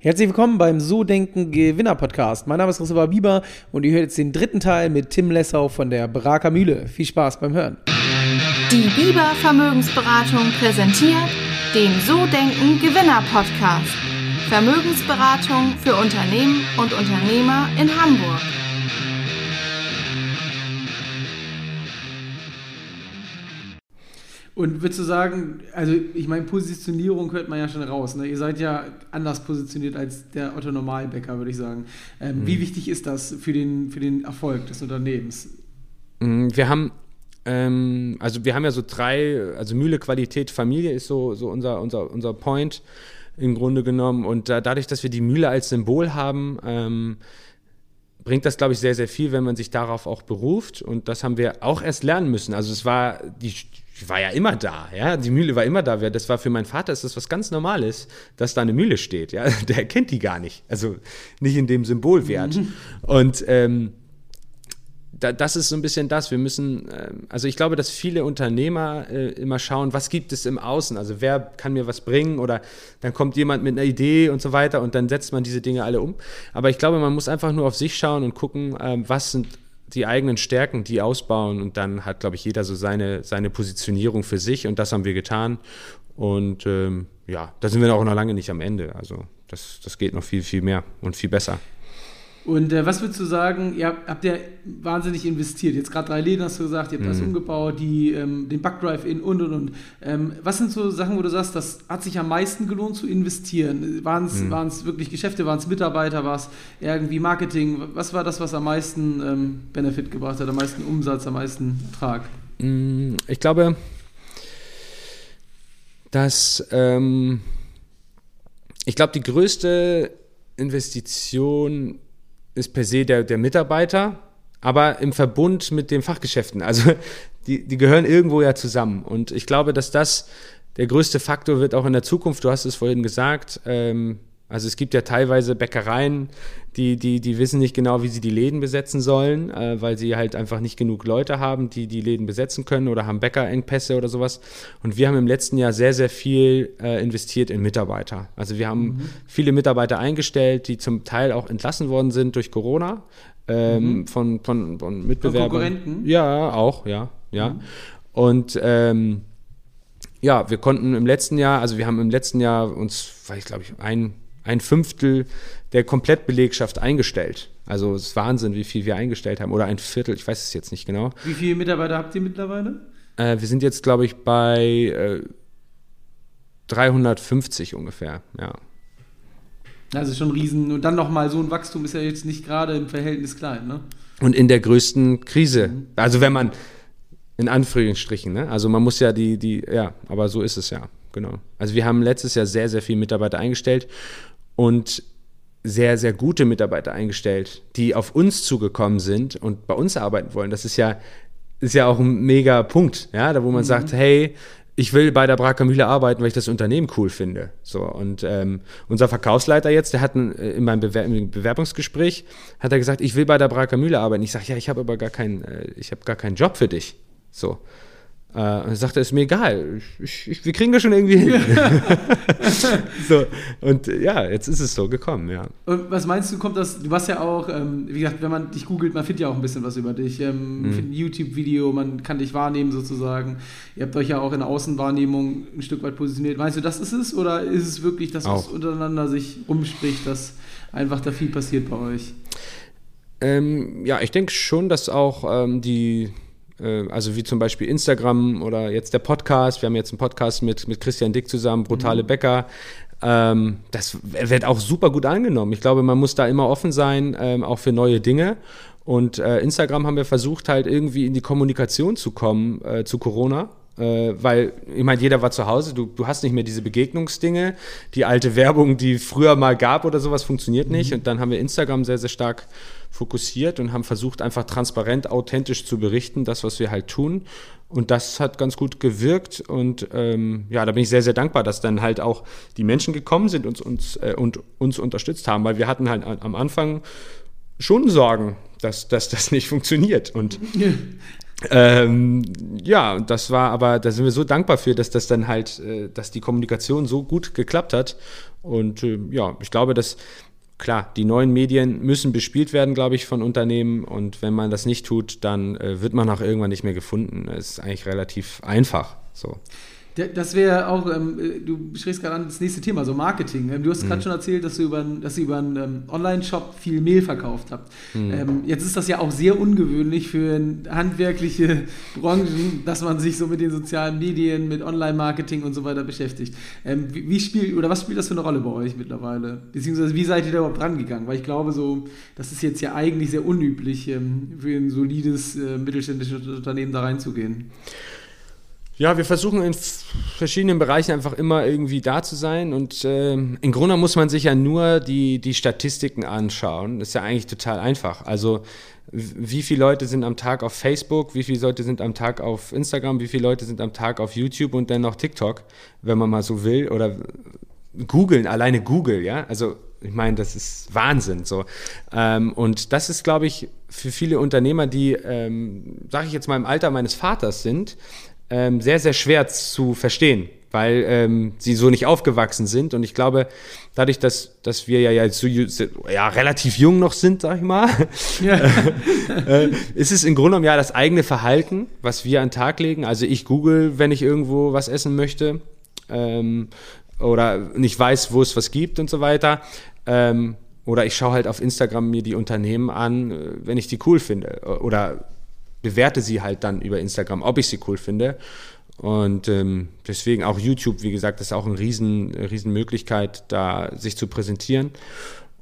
Herzlich willkommen beim So Denken Gewinner Podcast. Mein Name ist Christopher Bieber und ihr hört jetzt den dritten Teil mit Tim Lessau von der Braker Mühle. Viel Spaß beim Hören. Die Bieber Vermögensberatung präsentiert den So Denken Gewinner Podcast. Vermögensberatung für Unternehmen und Unternehmer in Hamburg. Und würdest du sagen, also ich meine, Positionierung hört man ja schon raus. Ne? Ihr seid ja anders positioniert als der Otto Normalbäcker, würde ich sagen. Ähm, mhm. Wie wichtig ist das für den, für den Erfolg des Unternehmens? Mhm, wir haben ähm, also wir haben ja so drei, also Mühle, Qualität, Familie ist so, so unser, unser, unser Point im Grunde genommen. Und da, dadurch, dass wir die Mühle als Symbol haben, ähm, bringt das, glaube ich, sehr, sehr viel, wenn man sich darauf auch beruft. Und das haben wir auch erst lernen müssen. Also es war die die war ja immer da, ja, die Mühle war immer da. Das war für meinen Vater ist das was ganz Normales, dass da eine Mühle steht, ja, der kennt die gar nicht, also nicht in dem Symbolwert. Mhm. Und ähm, da, das ist so ein bisschen das. Wir müssen, äh, also ich glaube, dass viele Unternehmer äh, immer schauen, was gibt es im Außen? Also wer kann mir was bringen? Oder dann kommt jemand mit einer Idee und so weiter und dann setzt man diese Dinge alle um. Aber ich glaube, man muss einfach nur auf sich schauen und gucken, äh, was sind die eigenen Stärken, die ausbauen und dann hat, glaube ich, jeder so seine, seine Positionierung für sich und das haben wir getan. Und ähm, ja, da sind wir auch noch lange nicht am Ende. Also das, das geht noch viel, viel mehr und viel besser. Und äh, was würdest du sagen, ihr habt, habt ja wahnsinnig investiert. Jetzt gerade drei Läden hast du gesagt, ihr habt mhm. das umgebaut, die, ähm, den Backdrive in und und und. Ähm, was sind so Sachen, wo du sagst, das hat sich am meisten gelohnt zu investieren? Waren es mhm. wirklich Geschäfte, waren es Mitarbeiter, war es irgendwie Marketing? Was war das, was am meisten ähm, Benefit gebracht hat, am meisten Umsatz, am meisten Ertrag? Mm, ich glaube, dass ähm, ich glaube, die größte Investition ist per se der, der Mitarbeiter, aber im Verbund mit den Fachgeschäften. Also die, die gehören irgendwo ja zusammen. Und ich glaube, dass das der größte Faktor wird auch in der Zukunft. Du hast es vorhin gesagt. Ähm, also es gibt ja teilweise Bäckereien, die, die, die wissen nicht genau, wie sie die Läden besetzen sollen, äh, weil sie halt einfach nicht genug Leute haben, die die Läden besetzen können oder haben Bäckerengpässe oder sowas. Und wir haben im letzten Jahr sehr, sehr viel äh, investiert in Mitarbeiter. Also wir haben mhm. viele Mitarbeiter eingestellt, die zum Teil auch entlassen worden sind durch Corona ähm, mhm. von, von, von Mitbewerbern. Von Konkurrenten? Ja, auch, ja, ja. Mhm. Und ähm, ja, wir konnten im letzten Jahr, also wir haben im letzten Jahr uns, weiß ich glaube ich, ein ein Fünftel der Komplettbelegschaft eingestellt. Also es ist Wahnsinn, wie viel wir eingestellt haben. Oder ein Viertel, ich weiß es jetzt nicht genau. Wie viele Mitarbeiter habt ihr mittlerweile? Äh, wir sind jetzt, glaube ich, bei äh, 350 ungefähr, ja. Also schon riesen. Und dann nochmal so ein Wachstum ist ja jetzt nicht gerade im Verhältnis klein, ne? Und in der größten Krise. Mhm. Also wenn man, in Anführungsstrichen, ne? Also man muss ja die, die, ja, aber so ist es ja, genau. Also wir haben letztes Jahr sehr, sehr viele Mitarbeiter eingestellt und sehr, sehr gute Mitarbeiter eingestellt, die auf uns zugekommen sind und bei uns arbeiten wollen. Das ist ja, ist ja auch ein mega Punkt, ja, da wo man mhm. sagt, hey, ich will bei der Braker Mühle arbeiten, weil ich das Unternehmen cool finde. So und ähm, unser Verkaufsleiter jetzt, der hat ein, äh, in meinem Bewer Bewerbungsgespräch hat er gesagt, ich will bei der Braker Mühle arbeiten. Ich sage, ja, ich habe aber gar keinen, äh, ich habe gar keinen Job für dich. So äh, er sagte, ist mir egal, ich, ich, wir kriegen das schon irgendwie hin. so, und ja, jetzt ist es so gekommen, ja. Und was meinst du, kommt das, du warst ja auch, ähm, wie gesagt, wenn man dich googelt, man findet ja auch ein bisschen was über dich. Ähm, mhm. ein YouTube-Video, man kann dich wahrnehmen sozusagen. Ihr habt euch ja auch in der Außenwahrnehmung ein Stück weit positioniert. Meinst du, das ist es oder ist es wirklich, dass es untereinander sich rumspricht, dass einfach da viel passiert bei euch? Ähm, ja, ich denke schon, dass auch ähm, die also wie zum Beispiel Instagram oder jetzt der Podcast. Wir haben jetzt einen Podcast mit, mit Christian Dick zusammen, Brutale mhm. Bäcker. Ähm, das wird auch super gut angenommen. Ich glaube, man muss da immer offen sein, ähm, auch für neue Dinge. Und äh, Instagram haben wir versucht, halt irgendwie in die Kommunikation zu kommen äh, zu Corona. Äh, weil, ich meine, jeder war zu Hause, du, du hast nicht mehr diese Begegnungsdinge. Die alte Werbung, die früher mal gab oder sowas, funktioniert nicht. Mhm. Und dann haben wir Instagram sehr, sehr stark fokussiert und haben versucht, einfach transparent, authentisch zu berichten, das, was wir halt tun. Und das hat ganz gut gewirkt. Und ähm, ja, da bin ich sehr, sehr dankbar, dass dann halt auch die Menschen gekommen sind und uns, äh, und uns unterstützt haben, weil wir hatten halt am Anfang schon Sorgen, dass, dass das nicht funktioniert. Und Ähm, ja, das war aber, da sind wir so dankbar für, dass das dann halt, äh, dass die Kommunikation so gut geklappt hat. Und äh, ja, ich glaube, dass klar, die neuen Medien müssen bespielt werden, glaube ich, von Unternehmen. Und wenn man das nicht tut, dann äh, wird man auch irgendwann nicht mehr gefunden. Das ist eigentlich relativ einfach. So. Das wäre auch, ähm, äh, du sprichst gerade an das nächste Thema, so Marketing. Ähm, du hast mhm. gerade schon erzählt, dass, du über, dass ihr über einen ähm, Online-Shop viel Mehl verkauft habt. Mhm. Ähm, jetzt ist das ja auch sehr ungewöhnlich für handwerkliche Branchen, dass man sich so mit den sozialen Medien, mit Online-Marketing und so weiter beschäftigt. Ähm, wie, wie, spielt, oder was spielt das für eine Rolle bei euch mittlerweile? Beziehungsweise wie seid ihr da überhaupt rangegangen? Weil ich glaube, so, das ist jetzt ja eigentlich sehr unüblich, für ein solides äh, mittelständisches Unternehmen da reinzugehen. Ja, wir versuchen in verschiedenen Bereichen einfach immer irgendwie da zu sein und äh, im Grunde muss man sich ja nur die, die Statistiken anschauen. Das ist ja eigentlich total einfach. Also wie viele Leute sind am Tag auf Facebook, wie viele Leute sind am Tag auf Instagram, wie viele Leute sind am Tag auf YouTube und dann noch TikTok, wenn man mal so will, oder googeln, alleine Google, ja, also ich meine, das ist Wahnsinn so. Ähm, und das ist, glaube ich, für viele Unternehmer, die, ähm, sage ich jetzt mal, im Alter meines Vaters sind, ähm, sehr, sehr schwer zu verstehen, weil ähm, sie so nicht aufgewachsen sind. Und ich glaube, dadurch, dass, dass wir ja, jetzt so, ja relativ jung noch sind, sag ich mal, ja. äh, ist es im Grunde genommen ja das eigene Verhalten, was wir an den Tag legen. Also ich google, wenn ich irgendwo was essen möchte ähm, oder nicht weiß, wo es was gibt und so weiter. Ähm, oder ich schaue halt auf Instagram mir die Unternehmen an, äh, wenn ich die cool finde. Oder bewerte sie halt dann über Instagram, ob ich sie cool finde. Und ähm, deswegen auch YouTube, wie gesagt, ist auch eine riesen, riesen Möglichkeit, da sich zu präsentieren.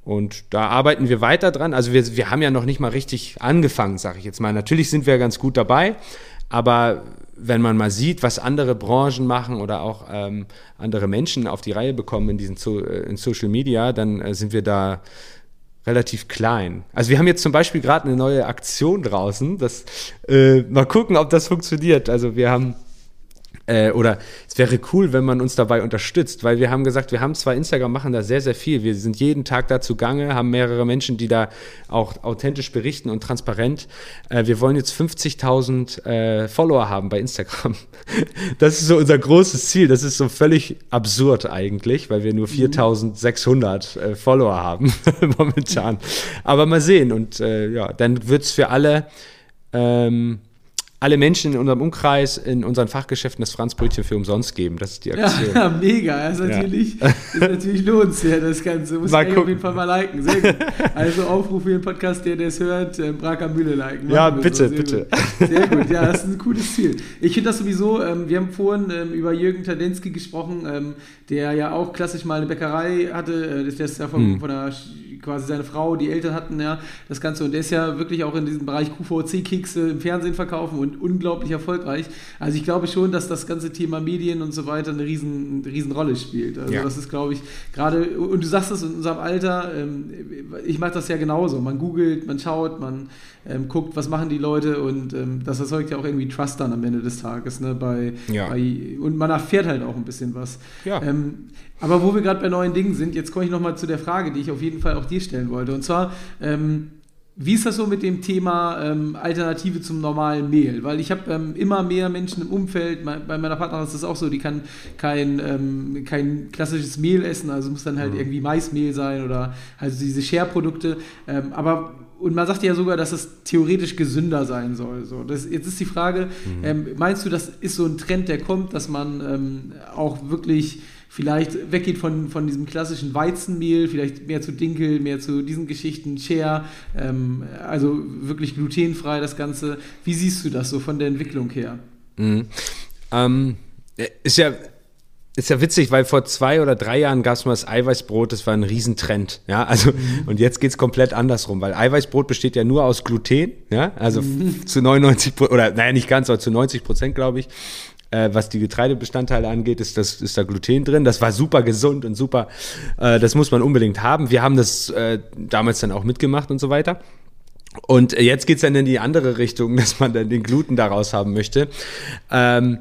Und da arbeiten wir weiter dran. Also wir, wir haben ja noch nicht mal richtig angefangen, sage ich jetzt mal. Natürlich sind wir ganz gut dabei, aber wenn man mal sieht, was andere Branchen machen oder auch ähm, andere Menschen auf die Reihe bekommen in diesen äh, in Social Media, dann äh, sind wir da relativ klein. Also wir haben jetzt zum Beispiel gerade eine neue Aktion draußen. Das, äh, mal gucken, ob das funktioniert. Also wir haben äh, oder es wäre cool, wenn man uns dabei unterstützt, weil wir haben gesagt, wir haben zwar Instagram, machen da sehr, sehr viel. Wir sind jeden Tag dazu gange, haben mehrere Menschen, die da auch authentisch berichten und transparent. Äh, wir wollen jetzt 50.000 äh, Follower haben bei Instagram. Das ist so unser großes Ziel. Das ist so völlig absurd eigentlich, weil wir nur 4.600 äh, Follower haben momentan. Aber mal sehen. Und äh, ja, dann wird es für alle ähm, alle Menschen in unserem Umkreis, in unseren Fachgeschäften das Franzbrötchen für umsonst geben. Das ist die Aktion. Ja, mega. Das ist natürlich, ja. ist natürlich lohnenswert, das Ganze. Muss ich auf jeden Fall mal liken. Sehr gut. Also Aufruf für den Podcast, der das hört, äh, Braker Mühle liken. Ja, bitte, so. bitte. Gut. Sehr gut. Ja, das ist ein cooles Ziel. Ich finde das sowieso, ähm, wir haben vorhin ähm, über Jürgen Tadensky gesprochen, ähm, der ja auch klassisch mal eine Bäckerei hatte. Äh, der ist ja von, hm. von der quasi seine Frau, die Eltern hatten ja das Ganze und der ist ja wirklich auch in diesem Bereich QVC-Kekse im Fernsehen verkaufen und unglaublich erfolgreich. Also ich glaube schon, dass das ganze Thema Medien und so weiter eine riesen, eine riesen Rolle spielt. Also ja. das ist, glaube ich, gerade, und du sagst es in unserem Alter, ähm, ich mache das ja genauso. Man googelt, man schaut, man ähm, guckt, was machen die Leute und ähm, das erzeugt ja auch irgendwie Trust dann am Ende des Tages. Ne, bei, ja. bei, und man erfährt halt auch ein bisschen was. Ja. Ähm, aber wo wir gerade bei neuen Dingen sind, jetzt komme ich nochmal zu der Frage, die ich auf jeden Fall auch dir stellen wollte. Und zwar, ähm, wie ist das so mit dem Thema ähm, Alternative zum normalen Mehl? Weil ich habe ähm, immer mehr Menschen im Umfeld, bei meiner Partnerin ist das auch so, die kann kein, ähm, kein klassisches Mehl essen, also muss dann halt mhm. irgendwie Maismehl sein oder halt diese Share-Produkte. Ähm, aber und man sagt ja sogar, dass es theoretisch gesünder sein soll. So, das, jetzt ist die Frage, mhm. Ähm, meinst du, das ist so ein Trend, der kommt, dass man ähm, auch wirklich vielleicht weggeht von, von diesem klassischen Weizenmehl, vielleicht mehr zu Dinkel, mehr zu diesen Geschichten, Share, ähm, also wirklich glutenfrei das Ganze. Wie siehst du das so von der Entwicklung her? Mhm. Ähm, ist ja ist ja witzig, weil vor zwei oder drei Jahren gab es mal das Eiweißbrot, das war ein Riesentrend. Ja, also, mhm. und jetzt geht es komplett andersrum, weil Eiweißbrot besteht ja nur aus Gluten, ja, also mhm. zu 99 oder naja, nicht ganz, aber zu 90 Prozent, glaube ich. Äh, was die Getreidebestandteile angeht, ist, das, ist da Gluten drin. Das war super gesund und super, äh, das muss man unbedingt haben. Wir haben das äh, damals dann auch mitgemacht und so weiter. Und jetzt geht es dann in die andere Richtung, dass man dann den Gluten daraus haben möchte. Ähm,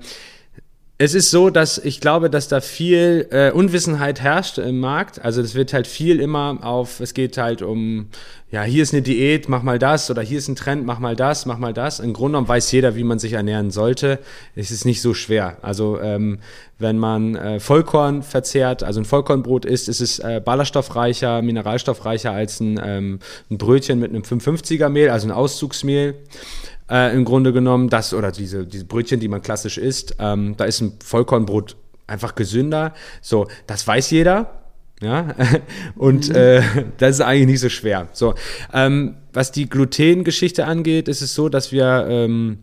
es ist so, dass ich glaube, dass da viel äh, Unwissenheit herrscht im Markt. Also es wird halt viel immer auf, es geht halt um, ja, hier ist eine Diät, mach mal das, oder hier ist ein Trend, mach mal das, mach mal das. Im Grunde genommen weiß jeder, wie man sich ernähren sollte. Es ist nicht so schwer. Also ähm, wenn man äh, Vollkorn verzehrt, also ein Vollkornbrot isst, ist es äh, ballaststoffreicher, mineralstoffreicher als ein, ähm, ein Brötchen mit einem 550er Mehl, also ein Auszugsmehl äh, im Grunde genommen. Das oder diese, diese Brötchen, die man klassisch isst, ähm, da ist ein Vollkornbrot einfach gesünder. So, das weiß jeder. Ja, und mhm. äh, das ist eigentlich nicht so schwer. So, ähm, was die Glutengeschichte angeht, ist es so, dass wir, ähm,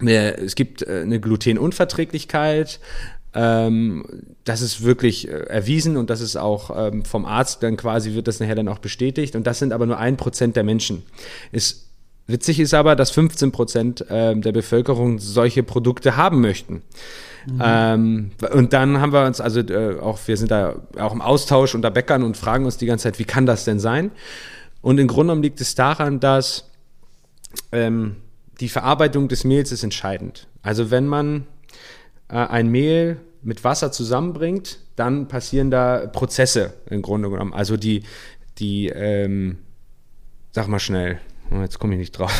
wir es gibt äh, eine Glutenunverträglichkeit. Ähm, das ist wirklich äh, erwiesen und das ist auch ähm, vom Arzt dann quasi wird das nachher dann auch bestätigt. Und das sind aber nur ein Prozent der Menschen. Ist Witzig ist aber, dass 15 Prozent äh, der Bevölkerung solche Produkte haben möchten. Mhm. Ähm, und dann haben wir uns, also äh, auch, wir sind da auch im Austausch unter Bäckern und fragen uns die ganze Zeit, wie kann das denn sein? Und im Grunde genommen liegt es daran, dass ähm, die Verarbeitung des Mehls ist entscheidend. Also wenn man äh, ein Mehl mit Wasser zusammenbringt, dann passieren da Prozesse im Grunde genommen. Also die, die, ähm, sag mal schnell, jetzt komme ich nicht drauf.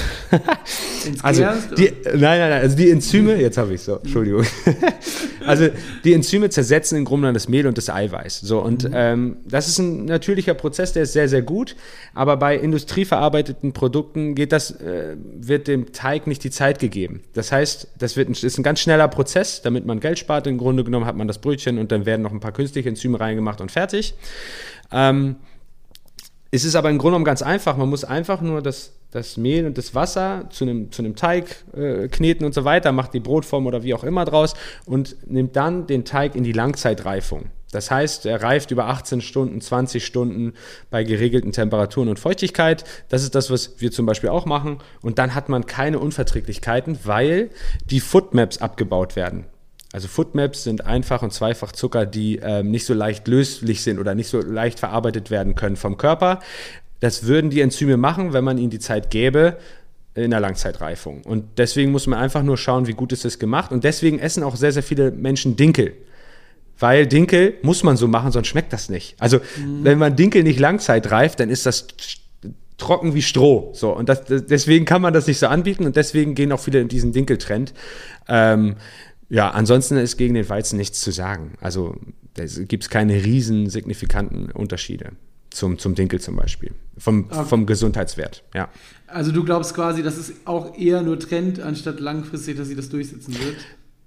also die, nein, nein, nein, also die Enzyme, jetzt habe ich so, Entschuldigung. also die Enzyme zersetzen im Grunde das Mehl und das Eiweiß. So und mhm. ähm, das ist ein natürlicher Prozess, der ist sehr, sehr gut. Aber bei industrieverarbeiteten Produkten geht das, äh, wird dem Teig nicht die Zeit gegeben. Das heißt, das wird ein, ist ein ganz schneller Prozess, damit man Geld spart. Im Grunde genommen hat man das Brötchen und dann werden noch ein paar künstliche Enzyme reingemacht und fertig. Ähm, es ist aber im Grunde genommen ganz einfach. Man muss einfach nur das, das Mehl und das Wasser zu einem, zu einem Teig äh, kneten und so weiter, macht die Brotform oder wie auch immer draus und nimmt dann den Teig in die Langzeitreifung. Das heißt, er reift über 18 Stunden, 20 Stunden bei geregelten Temperaturen und Feuchtigkeit. Das ist das, was wir zum Beispiel auch machen. Und dann hat man keine Unverträglichkeiten, weil die Footmaps abgebaut werden. Also Footmaps sind einfach und zweifach Zucker, die ähm, nicht so leicht löslich sind oder nicht so leicht verarbeitet werden können vom Körper. Das würden die Enzyme machen, wenn man ihnen die Zeit gäbe in der Langzeitreifung. Und deswegen muss man einfach nur schauen, wie gut ist das gemacht. Und deswegen essen auch sehr, sehr viele Menschen Dinkel. Weil Dinkel muss man so machen, sonst schmeckt das nicht. Also, mhm. wenn man Dinkel nicht langzeitreift, dann ist das trocken wie Stroh. So, und das, deswegen kann man das nicht so anbieten und deswegen gehen auch viele in diesen Dinkeltrend. Ähm, ja, ansonsten ist gegen den Weizen nichts zu sagen. Also da gibt es keine riesen signifikanten Unterschiede zum, zum Dinkel zum Beispiel. Vom, okay. vom Gesundheitswert, ja. Also du glaubst quasi, das ist auch eher nur Trend, anstatt langfristig, dass sie das durchsetzen wird?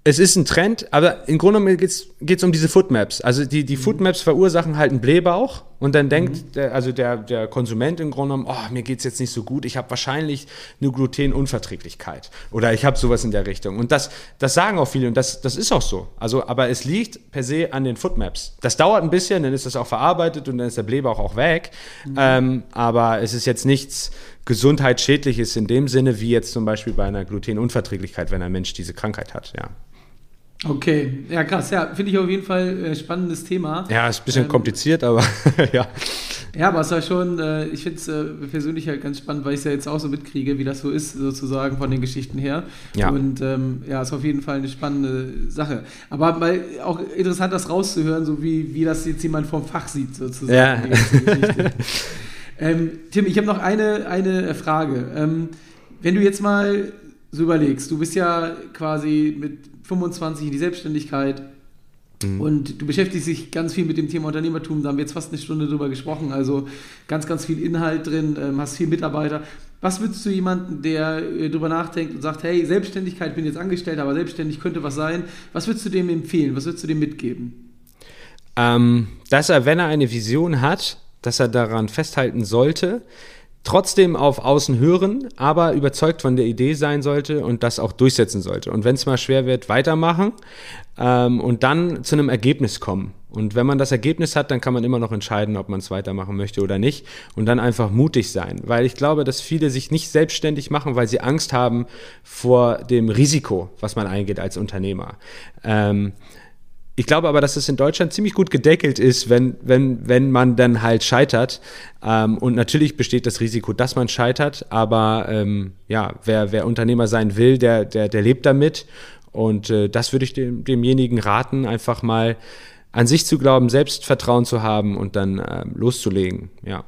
Es ist ein Trend, aber im Grunde genommen geht es um diese Footmaps. Also die, die mhm. Footmaps verursachen halt einen Blähbauch und dann denkt mhm. der, also der, der Konsument im Grunde genommen, oh, mir geht es jetzt nicht so gut, ich habe wahrscheinlich eine Glutenunverträglichkeit oder ich habe sowas in der Richtung. Und das, das sagen auch viele und das, das ist auch so. Also, aber es liegt per se an den Footmaps. Das dauert ein bisschen, dann ist das auch verarbeitet und dann ist der Blähbauch auch weg. Mhm. Ähm, aber es ist jetzt nichts Gesundheitsschädliches in dem Sinne, wie jetzt zum Beispiel bei einer Glutenunverträglichkeit, wenn ein Mensch diese Krankheit hat, ja. Okay, ja krass, ja, finde ich auf jeden Fall äh, spannendes Thema. Ja, ist ein bisschen ähm, kompliziert, aber ja. Ja, aber es war schon, äh, ich finde es äh, persönlich halt ganz spannend, weil ich es ja jetzt auch so mitkriege, wie das so ist, sozusagen von den Geschichten her. Ja. Und ähm, ja, ist auf jeden Fall eine spannende Sache. Aber mal auch interessant, das rauszuhören, so wie, wie das jetzt jemand vom Fach sieht, sozusagen. Ja. ähm, Tim, ich habe noch eine, eine Frage. Ähm, wenn du jetzt mal so überlegst, du bist ja quasi mit 25 in die Selbstständigkeit. Mhm. Und du beschäftigst dich ganz viel mit dem Thema Unternehmertum. Da haben wir jetzt fast eine Stunde drüber gesprochen. Also ganz, ganz viel Inhalt drin, ähm, hast viel Mitarbeiter. Was würdest du jemanden, der äh, drüber nachdenkt und sagt, hey, Selbstständigkeit, bin jetzt angestellt, aber selbstständig könnte was sein. Was würdest du dem empfehlen? Was würdest du dem mitgeben? Ähm, dass er, wenn er eine Vision hat, dass er daran festhalten sollte, trotzdem auf Außen hören, aber überzeugt von der Idee sein sollte und das auch durchsetzen sollte. Und wenn es mal schwer wird, weitermachen ähm, und dann zu einem Ergebnis kommen. Und wenn man das Ergebnis hat, dann kann man immer noch entscheiden, ob man es weitermachen möchte oder nicht. Und dann einfach mutig sein. Weil ich glaube, dass viele sich nicht selbstständig machen, weil sie Angst haben vor dem Risiko, was man eingeht als Unternehmer. Ähm, ich glaube aber, dass es in Deutschland ziemlich gut gedeckelt ist, wenn, wenn, wenn man dann halt scheitert. Ähm, und natürlich besteht das Risiko, dass man scheitert, aber ähm, ja, wer, wer Unternehmer sein will, der, der, der lebt damit. Und äh, das würde ich dem, demjenigen raten, einfach mal an sich zu glauben, Selbstvertrauen zu haben und dann äh, loszulegen. Ja.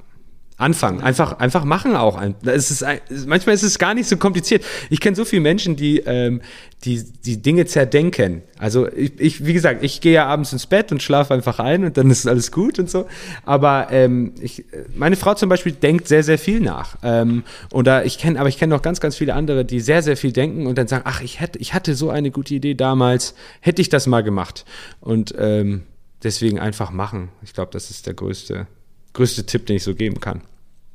Anfangen, einfach, einfach machen auch. Es ist, manchmal ist es gar nicht so kompliziert. Ich kenne so viele Menschen, die, ähm, die die Dinge zerdenken. Also ich, ich, wie gesagt, ich gehe ja abends ins Bett und schlafe einfach ein und dann ist alles gut und so. Aber ähm, ich, meine Frau zum Beispiel denkt sehr, sehr viel nach. Ähm, oder ich kenne, aber ich kenne noch ganz, ganz viele andere, die sehr, sehr viel denken und dann sagen, ach, ich hätte, ich hatte so eine gute Idee damals, hätte ich das mal gemacht. Und ähm, deswegen einfach machen. Ich glaube, das ist der größte größte Tipp, den ich so geben kann.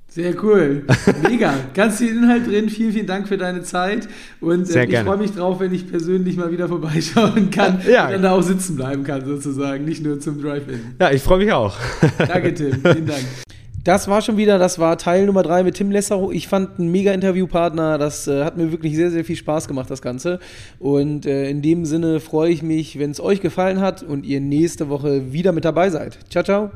Sehr cool. Mega. Ganz viel Inhalt drin. Vielen, vielen Dank für deine Zeit. Und äh, ich freue mich drauf, wenn ich persönlich mal wieder vorbeischauen kann ja. und dann da auch sitzen bleiben kann, sozusagen. Nicht nur zum Drive-In. Ja, ich freue mich auch. Danke, Tim. Vielen Dank. Das war schon wieder, das war Teil Nummer drei mit Tim Lessero. Ich fand einen mega Interviewpartner. Das äh, hat mir wirklich sehr, sehr viel Spaß gemacht, das Ganze. Und äh, in dem Sinne freue ich mich, wenn es euch gefallen hat und ihr nächste Woche wieder mit dabei seid. Ciao, ciao.